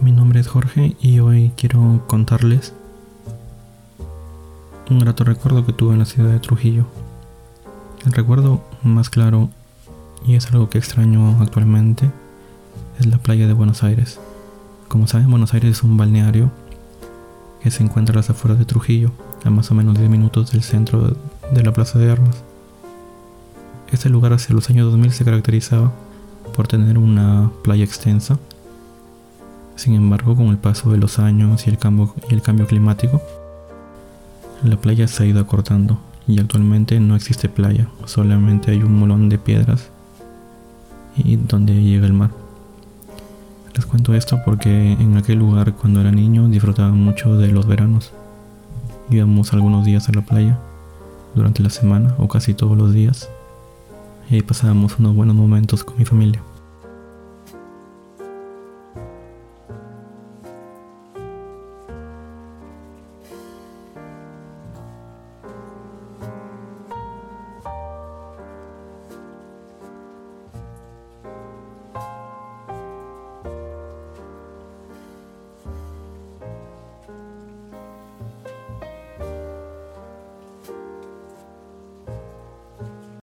Mi nombre es Jorge y hoy quiero contarles un grato recuerdo que tuve en la ciudad de Trujillo. El recuerdo más claro, y es algo que extraño actualmente, es la playa de Buenos Aires. Como saben, Buenos Aires es un balneario que se encuentra a las afueras de Trujillo, a más o menos 10 minutos del centro de la Plaza de Armas. Este lugar hacia los años 2000 se caracterizaba por tener una playa extensa. Sin embargo, con el paso de los años y el cambio, climático, la playa se ha ido acortando y actualmente no existe playa, solamente hay un molón de piedras y donde llega el mar. Les cuento esto porque en aquel lugar cuando era niño disfrutaba mucho de los veranos. Íbamos algunos días a la playa durante la semana o casi todos los días y pasábamos unos buenos momentos con mi familia.